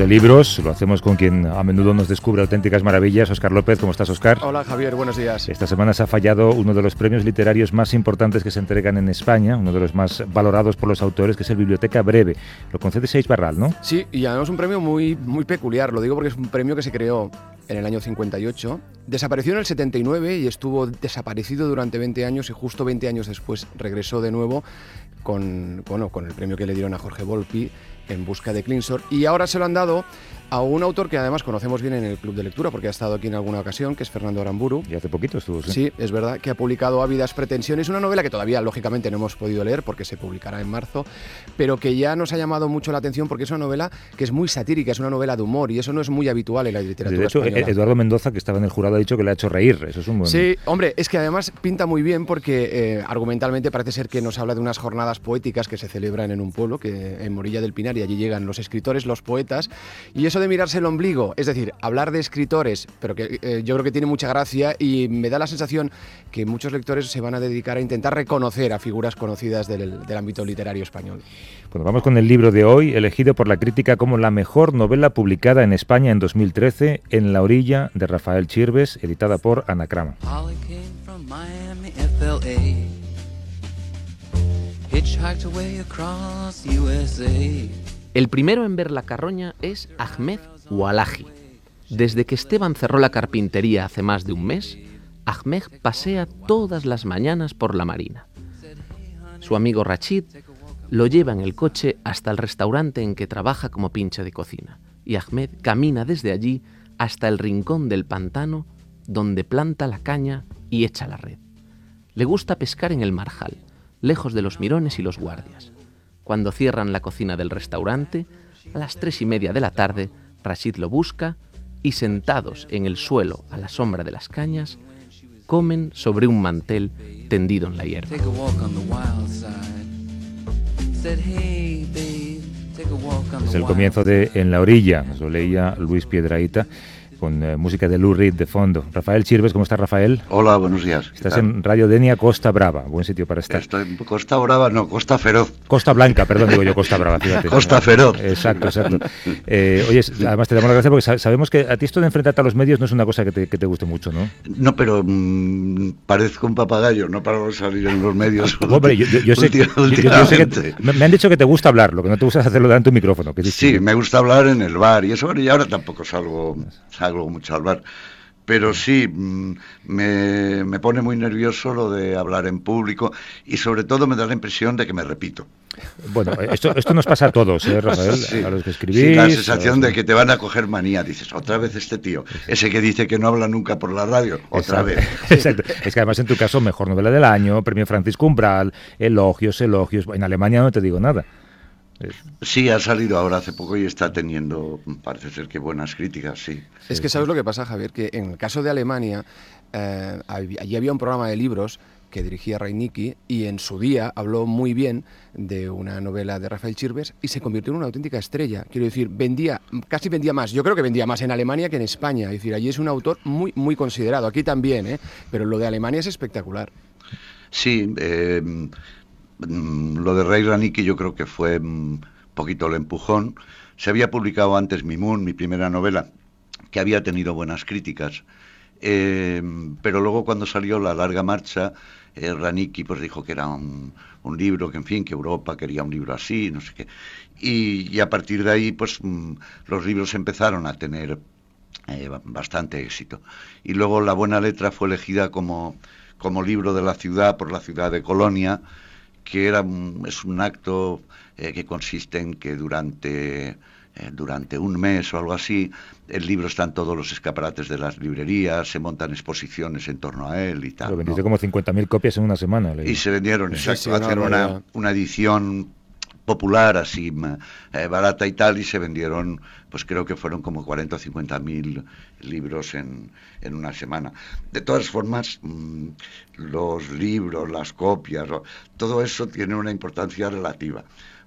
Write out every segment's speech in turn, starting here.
De libros, lo hacemos con quien a menudo nos descubre auténticas maravillas, Oscar López. ¿Cómo estás, Oscar? Hola, Javier, buenos días. Esta semana se ha fallado uno de los premios literarios más importantes que se entregan en España, uno de los más valorados por los autores, que es el Biblioteca Breve. Lo concede Seis Barral, ¿no? Sí, y además un premio muy, muy peculiar. Lo digo porque es un premio que se creó en el año 58, desapareció en el 79 y estuvo desaparecido durante 20 años y justo 20 años después regresó de nuevo con, bueno, con el premio que le dieron a Jorge Volpi en busca de Clinsor. Y ahora se lo han dado a un autor que además conocemos bien en el club de lectura, porque ha estado aquí en alguna ocasión, que es Fernando Aramburu. Y hace poquito estuvo, sí. Sí, es verdad, que ha publicado Ávidas Pretensiones, una novela que todavía, lógicamente, no hemos podido leer porque se publicará en marzo, pero que ya nos ha llamado mucho la atención porque es una novela que es muy satírica, es una novela de humor y eso no es muy habitual en la literatura De hecho, española. Eduardo Mendoza, que estaba en el jurado, ha dicho que le ha hecho reír. Eso es un buen... Sí, hombre, es que además pinta muy bien porque eh, argumentalmente parece ser que nos habla de unas jornadas poéticas que se celebran en un pueblo, que en Morilla del Pinar, y allí llegan los escritores, los poetas, y eso de mirarse el ombligo, es decir, hablar de escritores, pero que eh, yo creo que tiene mucha gracia y me da la sensación que muchos lectores se van a dedicar a intentar reconocer a figuras conocidas del, del ámbito literario español. Bueno, vamos con el libro de hoy, elegido por la crítica como la mejor novela publicada en España en 2013, En la orilla, de Rafael Chirves, editada por Anacrama. Hitchhiked away across USA. El primero en ver la carroña es Ahmed Walaji. Desde que Esteban cerró la carpintería hace más de un mes, Ahmed pasea todas las mañanas por la marina. Su amigo Rachid lo lleva en el coche hasta el restaurante en que trabaja como pinche de cocina, y Ahmed camina desde allí hasta el rincón del pantano donde planta la caña y echa la red. Le gusta pescar en el marjal, lejos de los mirones y los guardias. Cuando cierran la cocina del restaurante, a las tres y media de la tarde, Rashid lo busca y sentados en el suelo a la sombra de las cañas, comen sobre un mantel tendido en la hierba. Es el comienzo de En la orilla, nos lo leía Luis Piedraíta, con eh, música de Lou Reed de fondo. Rafael Chirves, ¿cómo estás, Rafael? Hola, buenos días. ¿Qué Estás en Radio Denia Costa Brava, buen sitio para estar. Estoy en Costa Brava, no, Costa Feroz. Costa Blanca, perdón, digo yo Costa Brava, fíjate. Costa Feroz. Exacto, exacto. Eh, oye, además te damos las gracias porque sa- sabemos que a ti esto de enfrentarte a los medios no es una cosa que te, que te guste mucho, ¿no? No, pero mm, parezco un papagayo, no para salir en los medios. Hombre, yo, yo- yo sé, yo- sé que me, han dicho que te gusta hablar, lo que no te gusta es hacerlo delante de un micrófono. Que Sí, me gusta hablar en el bar y eso, y ahora tampoco salgo, salgo mucho al bar. Pero sí, mm, me, me pone muy nervioso lo de hablar en público y sobre todo me da la impresión de que me repito. Bueno, esto, esto nos pasa a todos, ¿eh, Rafael? Sí, a los que sí, escribís. la a sensación los- de que te van a coger manía. Dices, otra vez este tío, ese que dice que no habla nunca por la radio, otra Exacto, vez. exacto. Es que además en tu caso, mejor novela del año, premio Francisco Umbral, elogios, elogios. En Alemania no te digo nada. Sí, ha salido ahora hace poco y está teniendo, parece ser que buenas críticas, sí. Es que sabes lo que pasa, Javier, que en el caso de Alemania, eh, allí había un programa de libros que dirigía Reinicki y en su día habló muy bien de una novela de Rafael Chirves y se convirtió en una auténtica estrella. Quiero decir, vendía, casi vendía más. Yo creo que vendía más en Alemania que en España. Es decir, allí es un autor muy, muy considerado. Aquí también, ¿eh? Pero lo de Alemania es espectacular. Sí, eh, lo de Ray Ranicki yo creo que fue un poquito el empujón. Se había publicado antes Mi Moon, mi primera novela, que había tenido buenas críticas. Eh, pero luego cuando salió La larga marcha, eh, pues dijo que era un, libro, que en fin, que Europa quería un libro así, no sé qué. Y, a partir de ahí, pues mm, los libros empezaron a tener eh, ba- bastante éxito. Y luego La buena letra fue elegida como, como libro de la ciudad por la ciudad de Colonia, que era es un acto eh, que consiste en que durante, eh, durante un mes o algo así, el libro está en todos los escaparates de las librerías, se montan exposiciones en torno a él y tal. Lo ¿no? vendiste como 50.000 copias en una semana. leí. Y se vendieron, Sí, exacto, sí, una una edición popular, así eh, barata y tal, y se vendieron, pues creo que fueron como 40 o 50 mil libros en, en, una semana. De todas formas, mm, los libros, las copias, todo eso tiene una importancia relativa,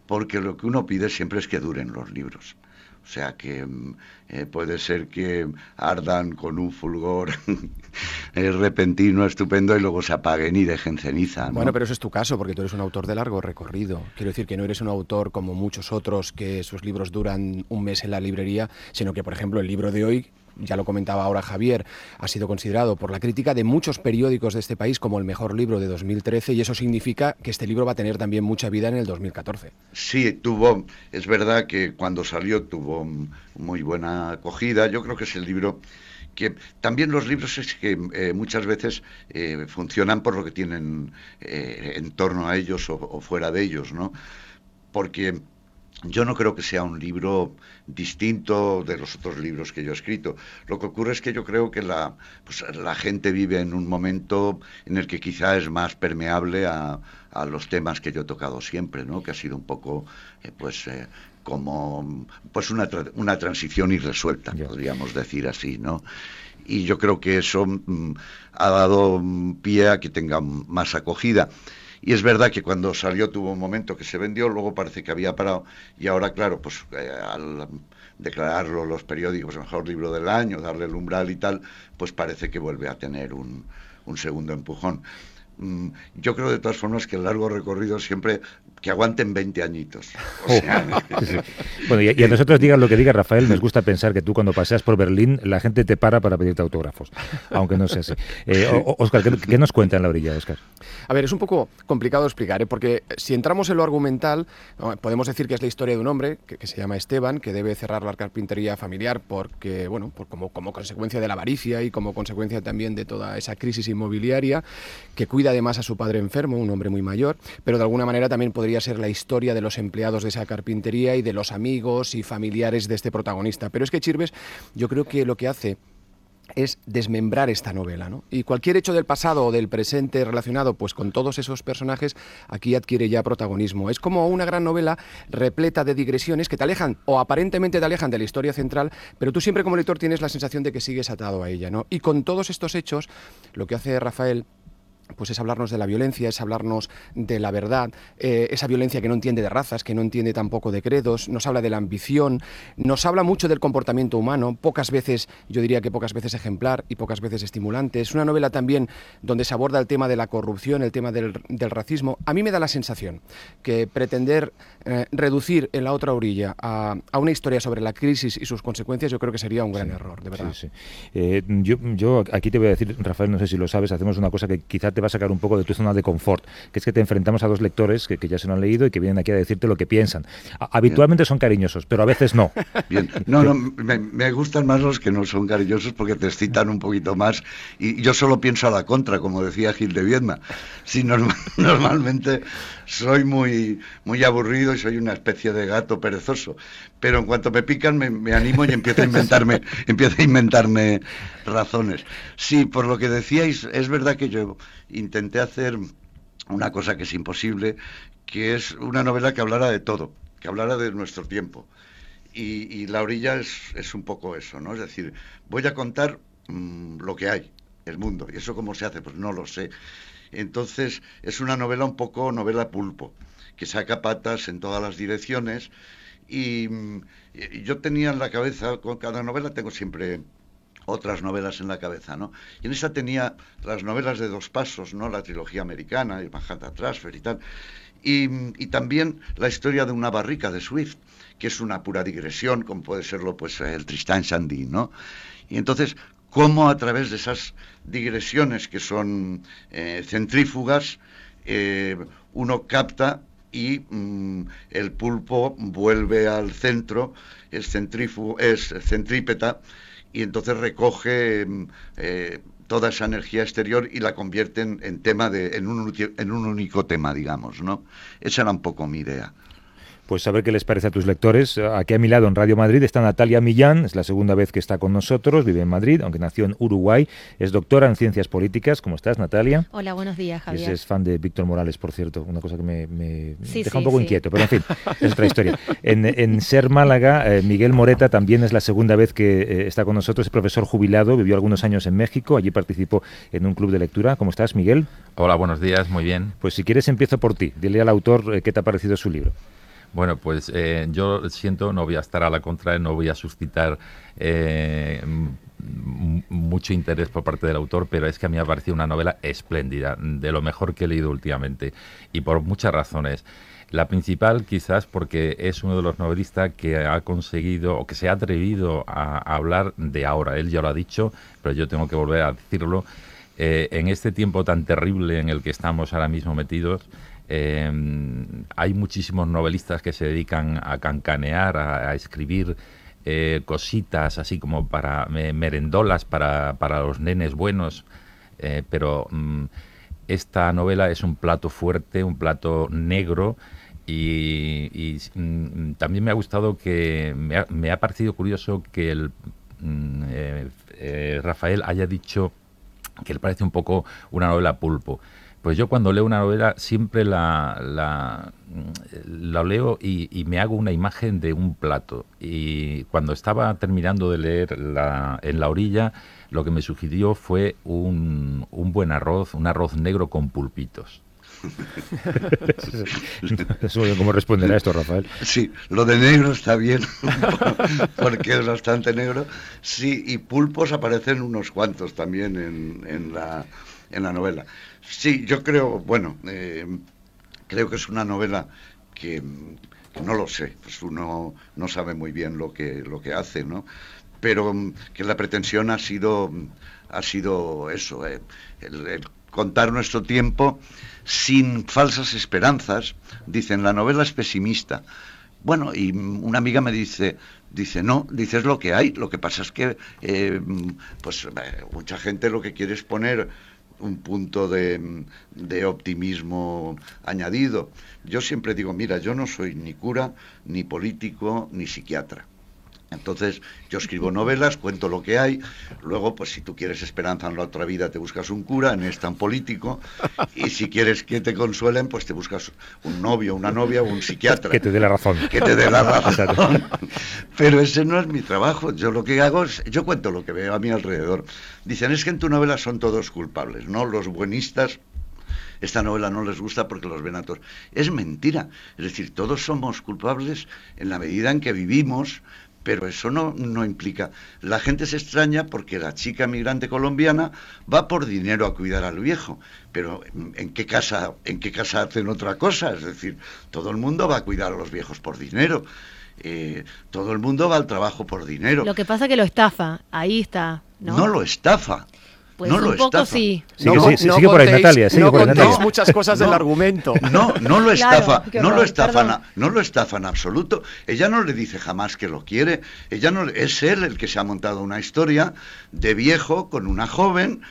porque lo que uno pide siempre es que duren los libros. O sea que mm, eh, puede ser que ardan con un fulgor eh, repentino, estupendo, y luego se apaguen y dejen ceniza. Bueno, pero eso es tu caso, porque tú eres un autor de largo recorrido. Quiero decir que no eres un autor como muchos otros que sus libros duran un mes en la librería, sino que, por ejemplo, el libro de hoy ya lo comentaba ahora Javier, ha sido considerado por la crítica de muchos periódicos de este país como el mejor libro de 2013 y eso significa que este libro va a tener también mucha vida en el 2014. Sí, tuvo, es verdad que cuando salió tuvo muy buena acogida, yo creo que es el libro que también los libros es que eh, muchas veces eh, funcionan por lo que tienen eh, en torno a ellos o, o fuera de ellos, ¿no? Porque yo no creo que sea un libro distinto de los otros libros que yo he escrito. Lo que ocurre es que yo creo que la, pues, la gente vive en un momento en el que quizá es más permeable a, a los temas que yo he tocado siempre, ¿no? que ha sido un poco eh, pues eh, como pues una, una transición irresuelta, podríamos decir así, ¿no? Y yo creo que eso mm, ha dado pie a que tenga más acogida. Y es verdad que cuando salió tuvo un momento que se vendió, luego parece que había parado y ahora, claro, pues eh, al declararlo los periódicos mejor libro del año, darle el umbral y tal, pues parece que vuelve a tener un, un segundo empujón. Mm, yo creo de todas formas que el largo recorrido siempre que aguanten 20 añitos. Bueno, y, a nosotros digan lo que diga Rafael, nos gusta pensar que tú cuando paseas por Berlín la gente te para para pedirte autógrafos, aunque no sea así. Oscar, eh, ¿qué, nos cuenta en la orilla, Oscar? A ver, es un poco complicado explicar, ¿eh? porque si entramos en lo argumental, podemos decir que es la historia de un hombre que, se llama Esteban, que debe cerrar la carpintería familiar porque, bueno, por como, como consecuencia de la avaricia y como consecuencia también de toda esa crisis inmobiliaria, que cuida además a su padre enfermo, un hombre muy mayor, pero de alguna manera también podría ser la historia de los empleados de esa carpintería y de los amigos y familiares de este protagonista. Pero es que Chirves, yo creo que lo que hace es desmembrar esta novela. ¿no? Y cualquier hecho del pasado o del presente relacionado pues, con todos esos personajes aquí adquiere ya protagonismo. Es como una gran novela repleta de digresiones que te alejan o aparentemente te alejan de la historia central, pero tú siempre como lector tienes la sensación de que sigues atado a ella. ¿no? Y con todos estos hechos, lo que hace Rafael pues es hablarnos de la violencia, es hablarnos de la verdad, eh, esa violencia que no entiende de razas, que no entiende tampoco de credos, nos habla de la ambición, nos habla mucho del comportamiento humano, pocas veces, yo diría que pocas veces ejemplar y pocas veces estimulante. Es una novela también donde se aborda el tema de la corrupción, el tema del, racismo. A mí me da la sensación que pretender eh, reducir en la otra orilla a, una historia sobre la crisis y sus consecuencias, yo creo que sería un gran error, de verdad. Eh, yo, yo aquí te voy a decir, Rafael, no sé si lo sabes, hacemos una cosa que quizá te va a sacar un poco de tu zona de confort, que es que te enfrentamos a dos lectores que, ya se lo han leído y que vienen aquí a decirte lo que piensan. habitualmente son cariñosos, pero a veces no. No, no, me, gustan más los que no son cariñosos porque te excitan un poquito más y yo solo pienso a la contra, como decía Gil de Viedma. Sí, normalmente soy muy, muy aburrido y soy una especie de gato perezoso, pero en cuanto me pican me, animo y empiezo a inventarme, empiezo a inventarme razones. Sí, por lo que decíais, es verdad que yo intenté hacer una cosa que es imposible, que es una novela que hablara de todo, que hablara de nuestro tiempo. Y, La orilla es, un poco eso, ¿no? Es decir, voy a contar mm, lo que hay, el mundo. ¿Y eso cómo se hace? Pues no lo sé. Entonces, es una novela un poco novela pulpo, que saca patas en todas las direcciones. Y, yo tenía en la cabeza, con cada novela tengo siempre otras novelas en la cabeza, ¿no? Y en esa tenía las novelas de dos pasos, ¿no? La trilogía americana, el Manhattan Transfer y tal. Y, también la historia de una barrica de Swift, que es una pura digresión, como puede serlo pues el Tristan Shandy, ¿no? Y entonces, cómo a través de esas digresiones que son eh, centrífugas, eh, uno capta y mm, el pulpo vuelve al centro, es, centrípeta, y entonces recoge mm, eh, toda esa energía exterior y la convierte en, tema de, un, en un único tema, digamos, ¿no? Esa era un poco mi idea. Pues a ver qué les parece a tus lectores. Aquí a mi lado en Radio Madrid está Natalia Millán, es la segunda vez que está con nosotros, vive en Madrid, aunque nació en Uruguay, es doctora en ciencias políticas. ¿Cómo estás, Natalia? Hola, buenos días, Es, Javier. es fan de Víctor Morales, por cierto, una cosa que me, me Sí, deja sí, un poco sí. inquieto, pero en fin, es otra historia. En, en Ser Málaga, eh, Miguel Moreta también es la segunda vez que eh, está con nosotros, es profesor jubilado, vivió algunos años en México, allí participó en un club de lectura. ¿Cómo estás, Miguel? Hola, buenos días, muy bien. Pues si quieres empiezo por ti, dile al autor eh, qué te ha parecido su libro. Bueno, pues eh, yo siento, no voy a estar a la contra, no voy a suscitar eh, mucho interés por parte del autor, pero es que a mí me ha parecido una novela espléndida, de lo mejor que he leído últimamente, y por muchas razones. La principal quizás porque es uno de los novelistas que ha conseguido o que se ha atrevido a, a hablar de ahora. Él ya lo ha dicho, pero yo tengo que volver a decirlo. Eh, en este tiempo tan terrible en el que estamos ahora mismo metidos, eh, hay muchísimos novelistas que se dedican a cancanear, a, escribir eh, cositas así como para me- merendolas para, para los nenes buenos, eh, pero mm, esta novela es un plato fuerte, un plato negro. Y, mm, también me ha gustado que me ha, me ha parecido curioso que el mm, eh, Rafael haya dicho que le parece un poco una novela pulpo. Pues yo cuando leo una novela siempre la, la, mm, la leo y, y me hago una imagen de un plato. Y cuando estaba terminando de leer la- en la orilla, lo que me sugirió fue un, un buen arroz, un arroz negro con pulpitos. Cómo responderá esto, Rafael. Sí, lo de negro está bien, porque es bastante negro. Sí, y pulpos aparecen unos cuantos también en, en la, en la novela. Sí, yo creo, bueno, eh, creo que es una novela que, no lo sé, pues uno no sabe muy bien lo que, lo que hace, ¿no? Pero mm, que la pretensión ha sido, ha sido eso, eh, el- contar nuestro tiempo sin falsas esperanzas. Dicen, la novela es pesimista. Bueno, y mm, una amiga me dice, dice, no, dices lo que hay, lo que pasa es que, eh, mm, pues, mucha gente lo que quiere es poner un punto de, optimismo añadido. Yo siempre digo, mira, yo no soy ni cura, ni político, ni psiquiatra. Entonces, yo escribo novelas, cuento lo que hay, luego, pues si tú quieres esperanza en la otra vida, te buscas un cura, en esta un político, y si quieres que te consuelen, pues te buscas un novio, una novia o un psiquiatra. Que te dé la razón. Que te dé la razón. Pero ese no es mi trabajo. Yo lo que hago es, yo cuento lo que veo a mi alrededor. Dicen, es que en tu novela son todos culpables, ¿no? Los buenistas esta novela no les gusta porque los ven a todos. Es mentira. Es decir, todos somos culpables en la medida en que vivimos, pero eso no, no implica. La gente se extraña porque la chica migrante colombiana va por dinero a cuidar al viejo. Pero ¿en qué casa, en qué casa hacen otra cosa? Es decir, todo el mundo va a cuidar a los viejos por dinero. Eh, todo el mundo va al trabajo por dinero. Lo que pasa que lo estafa, ahí está. No, no lo estafa. Pues no un lo poco estafa. sí. Sigue, con- sigue, sigue por ahí, Natalia, sigue no por ahí, contéis Natalia. muchas cosas del No. argumento. No, no lo Claro, estafa, qué no lo horror, estafa, perdón. na- no lo estafa en absoluto. Ella no le dice jamás que lo quiere. Ella no, le- es él el que se ha montado una historia de viejo con una joven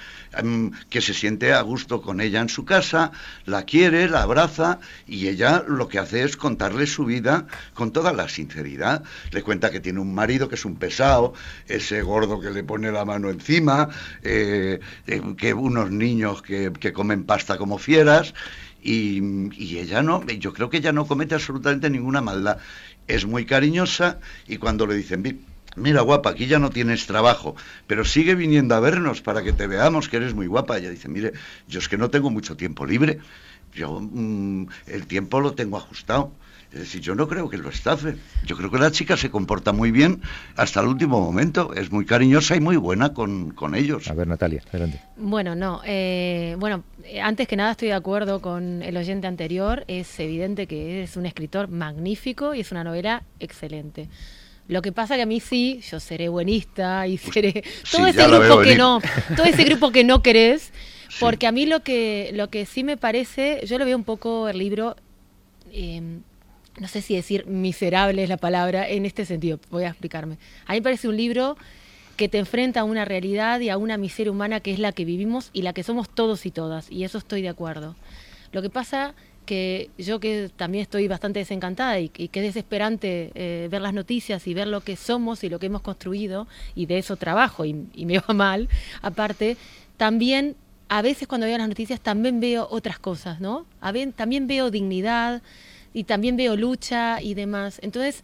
que se siente a gusto con ella en su casa, la quiere, la abraza y ella lo que hace es contarle su vida con toda la sinceridad. Le cuenta que tiene un marido que es un pesado, ese gordo que le pone la mano encima, eh, eh, que unos niños que, que comen pasta como fieras. Y, y ella no, yo creo que ella no comete absolutamente ninguna maldad. Es muy cariñosa y cuando le dicen, "Vi- mira guapa, aquí ya no tienes trabajo, pero sigue viniendo a vernos para que te veamos que eres muy guapa. Ella dice, mire, yo es que no tengo mucho tiempo libre, yo mm, el tiempo lo tengo ajustado. Es decir, yo no creo que lo estafe. Yo creo que la chica se comporta muy bien hasta el último momento. Es muy cariñosa y muy buena con, con ellos. A ver, Natalia, adelante. Bueno, no. eh, bueno, eh, antes que nada estoy de acuerdo con el oyente anterior. Es evidente que es un escritor magnífico y es una novela excelente. Lo que pasa que a mí sí, yo seré buenista y seré sí, todo ese grupo que no, todo ese grupo que no querés, Sí. porque a mí lo que lo que sí me parece, yo lo veo un poco el libro eh, no sé si decir miserable es la palabra en este sentido, voy a explicarme. A mí me parece un libro que te enfrenta a una realidad y a una miseria humana que es la que vivimos y la que somos todos y todas, y eso estoy de acuerdo. Lo que pasa que yo que también estoy bastante desencantada y, que es desesperante eh, ver las noticias y ver lo que somos y lo que hemos construido, y de eso trabajo y, me va mal, aparte, también a veces cuando veo las noticias también veo otras cosas, ¿no? A también veo dignidad y también veo lucha y demás. Entonces,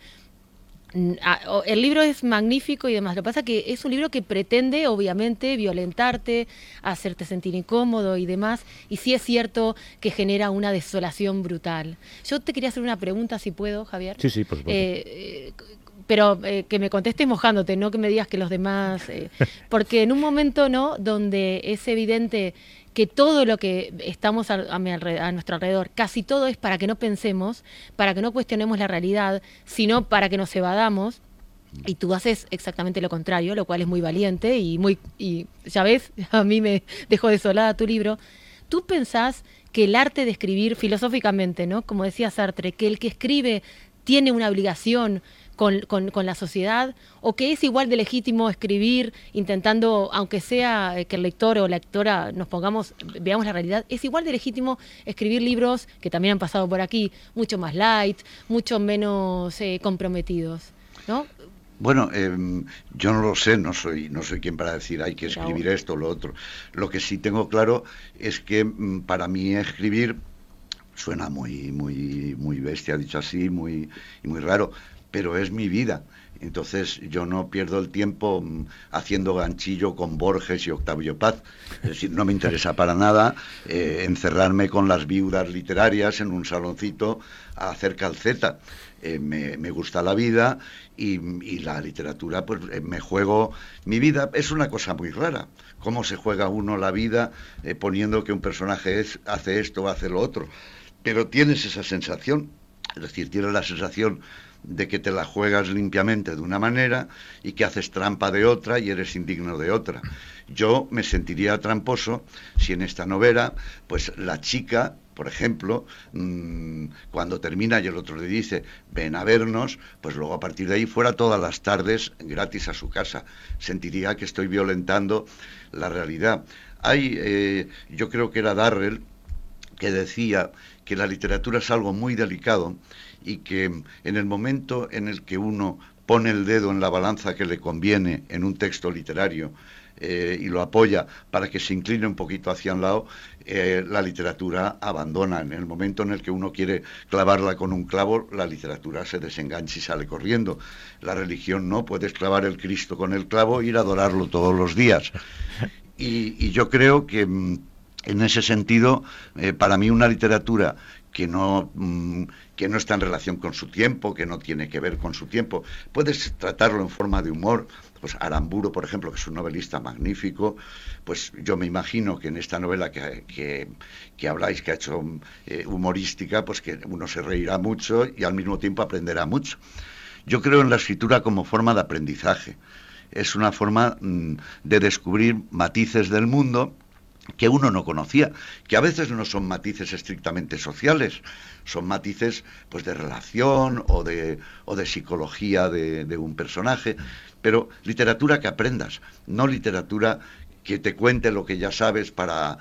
El libro es magnífico y demás. Lo que pasa es que es un libro que pretende, obviamente, violentarte, hacerte sentir incómodo y demás. Y sí es cierto que genera una desolación brutal. Yo te quería hacer una pregunta, si puedo, Javier. Sí, sí, por supuesto. Eh, eh, pero eh, que me contestes mojándote, no que me digas que los demás. eh, porque en un momento, ¿no? Donde es evidente que todo lo que estamos a, a mi alre- a nuestro alrededor, casi todo es para que no pensemos, para que no cuestionemos la realidad, sino para que nos evadamos. Y tú haces exactamente lo contrario, lo cual es muy valiente y muy y ya ves, a mí me dejó desolada tu libro. ¿Tú pensás que el arte de escribir filosóficamente, ¿no? Como decía Sartre, que el que escribe tiene una obligación con, con- con la sociedad o que es igual de legítimo escribir intentando, aunque sea eh, que el lector o la lectora nos pongamos, veamos la realidad, es igual de legítimo escribir libros que también han pasado por aquí, mucho más light, mucho menos eh, comprometidos, ¿no? Bueno, em, yo no lo sé, no soy, no soy quien para decir hay que escribir esto o lo otro. Lo que sí tengo claro es que mm, para mí escribir suena muy, muy, muy bestia, dicho así, muy, y muy raro, pero es mi vida. Entonces yo no pierdo el tiempo mm, haciendo ganchillo con Borges y Octavio Paz. Es decir, no me interesa para nada eh, encerrarme con las viudas literarias en un saloncito a hacer calceta. Eh, me, me gusta la vida y, y la literatura, pues eh, me juego mi vida. Es una cosa muy rara. ¿Cómo se juega uno la vida poniendo que un personaje hace esto o hace lo otro? Pero tienes esa sensación, es decir, tienes la sensación de que te la juegas limpiamente de una manera y que haces trampa de otra y eres indigno de otra. Yo me sentiría tramposo si en esta novela, pues la chica, por ejemplo, mm, cuando termina y el otro le dice, ven a vernos, pues luego a partir de ahí fuera todas las tardes gratis a su casa. Sentiría que estoy violentando la realidad. Hay, eh, yo creo que era Darrell, que decía que la literatura es algo muy delicado y que en el momento en el que uno pone el dedo en la balanza que le conviene en un texto literario eh, y lo apoya para que se incline un poquito hacia un lado, eh, la literatura abandona. En el momento en el que uno quiere clavarla con un clavo, la literatura se desengancha y sale corriendo. La religión no, puedes clavar el Cristo con el clavo e ir a adorarlo todos los días. Y, yo creo que mm, en ese sentido, eh, para mí una literatura que no, mm, que no está en relación con su tiempo, que no tiene que ver con su tiempo, puedes tratarlo en forma de humor. Pues Aramburo, por ejemplo, que es un novelista magnífico, pues yo me imagino que en esta novela que, que, que habláis, que ha hecho eh, humorística, pues que uno se reirá mucho y al mismo tiempo aprenderá mucho. Yo creo en la escritura como forma de aprendizaje. Es una forma mm, de descubrir matices del mundo que uno no conocía, que a veces no son matices estrictamente sociales, son matices pues de relación o de, o de psicología de, un personaje, pero literatura que aprendas, no literatura que te cuente lo que ya sabes para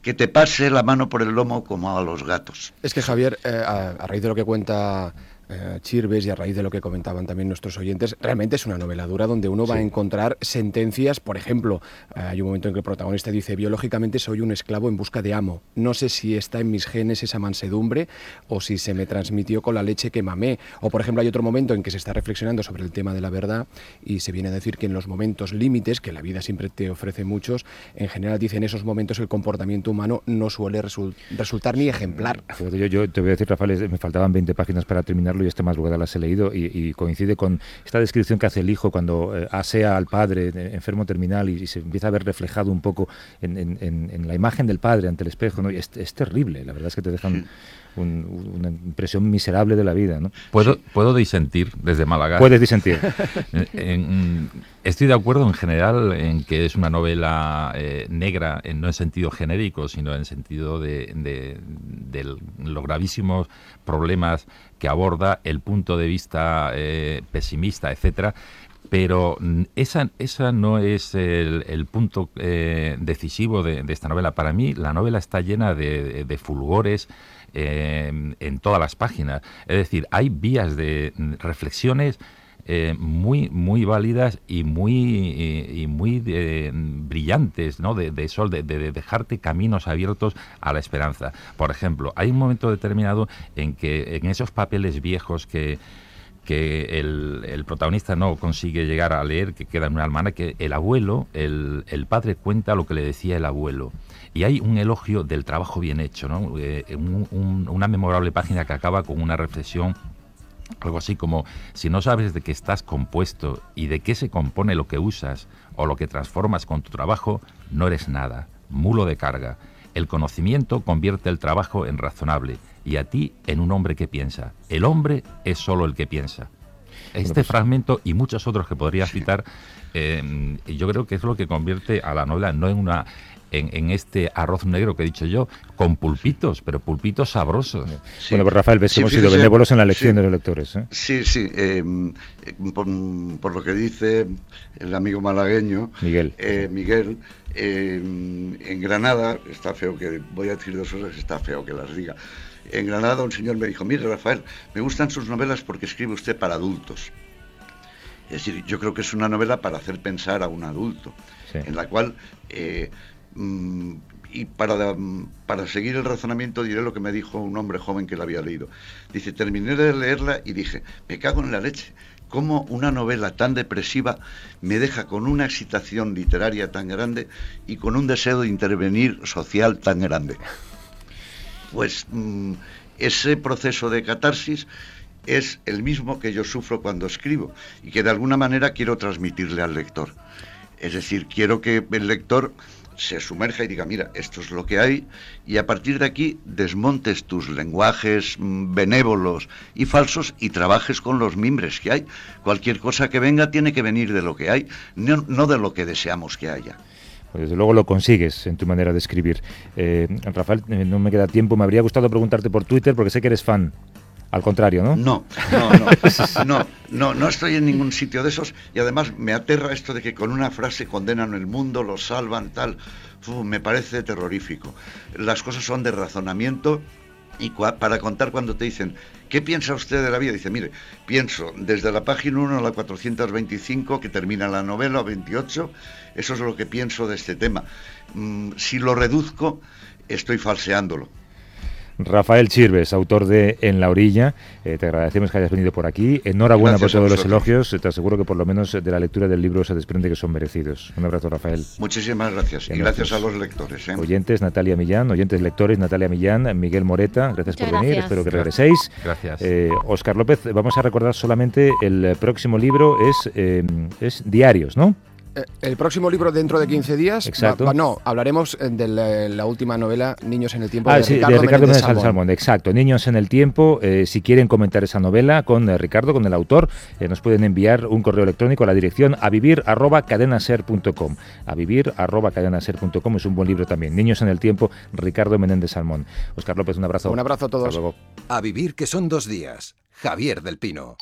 que te pase la mano por el lomo como a los gatos. Es que Javier, eh, a raíz de lo que cuenta eh, Chirves y a raíz de lo que comentaban también nuestros oyentes, realmente es una novela dura donde uno va a encontrar sentencias, por ejemplo, eh, hay un momento en que el protagonista dice, biológicamente soy un esclavo en busca de amo, no sé si está en mis genes esa mansedumbre o si se me transmitió con la leche que mamé, o por ejemplo hay otro momento en que se está reflexionando sobre el tema de la verdad y se viene a decir que en los momentos límites, que la vida siempre te ofrece muchos, en general dice en esos momentos el comportamiento humano no suele resul- resultar ni ejemplar. Yo, yo te voy a decir, Rafael, me faltaban 20 páginas para terminarlo y esta madrugada las he leído y, y coincide con esta descripción que hace el hijo cuando eh, asea al padre eh, enfermo terminal y, y se empieza a ver reflejado un poco en, en- en- en la imagen del padre ante el espejo. ¿no? Y es, es terrible, la verdad es que te dejan un- una impresión miserable de la vida. ¿no? ¿Puedo, ¿Puedo disentir desde Málaga? Puedes disentir. En- en- estoy de acuerdo en general en que es una novela eh, negra, en, no en sentido genérico, sino en sentido de, de- de los gravísimos problemas que aborda, el punto de vista eh, pesimista, etcétera. Pero esa, esa no es el, punto eh, decisivo de, de esta novela. Para mí, la novela está llena de, de fulgores, eh, en todas las páginas. Es decir, hay vías de mm, reflexiones eh, muy muy válidas y muy y, y muy eh, brillantes no de, sol de, de dejarte caminos abiertos a la esperanza por ejemplo hay un momento determinado en que en esos papeles viejos que que el, el, protagonista no consigue llegar a leer, que queda en una almana, que el abuelo, el, el, padre cuenta lo que le decía el abuelo. Y hay un elogio del trabajo bien hecho, ¿no? Eh, un, un, una memorable página que acaba con una reflexión algo así como, si no sabes de qué estás compuesto y de qué se compone lo que usas o lo que transformas con tu trabajo, no eres nada, mulo de carga. El conocimiento convierte el trabajo en razonable y a ti en un hombre que piensa. El hombre es solo el que piensa. Este pues, fragmento y muchos otros que podría citar, eh, yo creo que es lo que convierte a la novela no en una en, en, este arroz negro que he dicho yo, con pulpitos, pero pulpitos sabrosos. Sí. Bueno, pues Rafael, ves que sí, hemos sido benévolos en la elección sí, de los lectores. ¿eh? Sí, sí. Eh, por, por, lo que dice el amigo malagueño, Miguel, eh, Miguel en Granada, está feo que, voy a decir dos cosas, está feo que las diga. En Granada un señor me dijo, mire Rafael, me gustan sus novelas porque escribe usted para adultos. Es decir, yo creo que es una novela para hacer pensar a un adulto, sí. en la cual eh, mm, y para, para seguir el razonamiento diré lo que me dijo un hombre joven que la había leído. Dice, terminé de leerla y dije, me cago en la leche. ¿Cómo una novela tan depresiva me deja con una excitación literaria tan grande y con un deseo de intervenir social tan grande? Pues mmm, ese proceso de catarsis es el mismo que yo sufro cuando escribo y que de alguna manera quiero transmitirle al lector. Es decir, quiero que el lector se sumerja y diga, mira, esto es lo que hay, y a partir de aquí desmontes tus lenguajes benévolos y falsos y trabajes con los mimbres que hay. Cualquier cosa que venga tiene que venir de lo que hay, no de lo que deseamos que haya. Pues desde luego lo consigues en tu manera de escribir. Eh, Rafael, no me queda tiempo, me habría gustado preguntarte por Twitter porque sé que eres fan. Al contrario, ¿no? No, no, no, no, no, no estoy en ningún sitio de esos y además me aterra esto de que con una frase condenan el mundo, lo salvan, tal. Uf, me parece terrorífico. Las cosas son de razonamiento y para contar cuando te dicen, ¿qué piensa usted de la vida? Dice, mire, pienso desde la página 1 a la 425, que termina la novela, 28, eso es lo que pienso de este tema. Mm, si lo reduzco, estoy falseándolo. Rafael Chirves, autor de En la orilla, eh, te agradecemos que hayas venido por aquí. Enhorabuena gracias por todos los elogios. Te aseguro que por lo menos de la lectura del libro se desprende que son merecidos. Un abrazo, Rafael. Muchísimas gracias. Y gracias a los lectores. ¿eh? Oyentes, Natalia Millán, oyentes lectores, Natalia Millán, Miguel Moreta, gracias Muchas por gracias. venir. Espero que regreséis. Gracias. Eh, Oscar López, vamos a recordar solamente el próximo libro es, eh, es Diarios, ¿no? El próximo libro dentro de 15 días. Exacto. Va, va, no, hablaremos de la, la, última novela, Niños en el Tiempo, ah, de, sí, Ricardo de Ricardo Menéndez Salmón. Salmón. Exacto, Niños en el Tiempo. Eh, si quieren comentar esa novela con eh, Ricardo, con el autor, eh, nos pueden enviar un correo electrónico a la dirección a vivir arroba cadenaser.com. A vivir arroba cadenaser.com es un buen libro también. Niños en el Tiempo, Ricardo Menéndez Salmón. Oscar López, un abrazo. Un abrazo a todos. Hasta luego. A vivir que son dos días. Javier del Pino.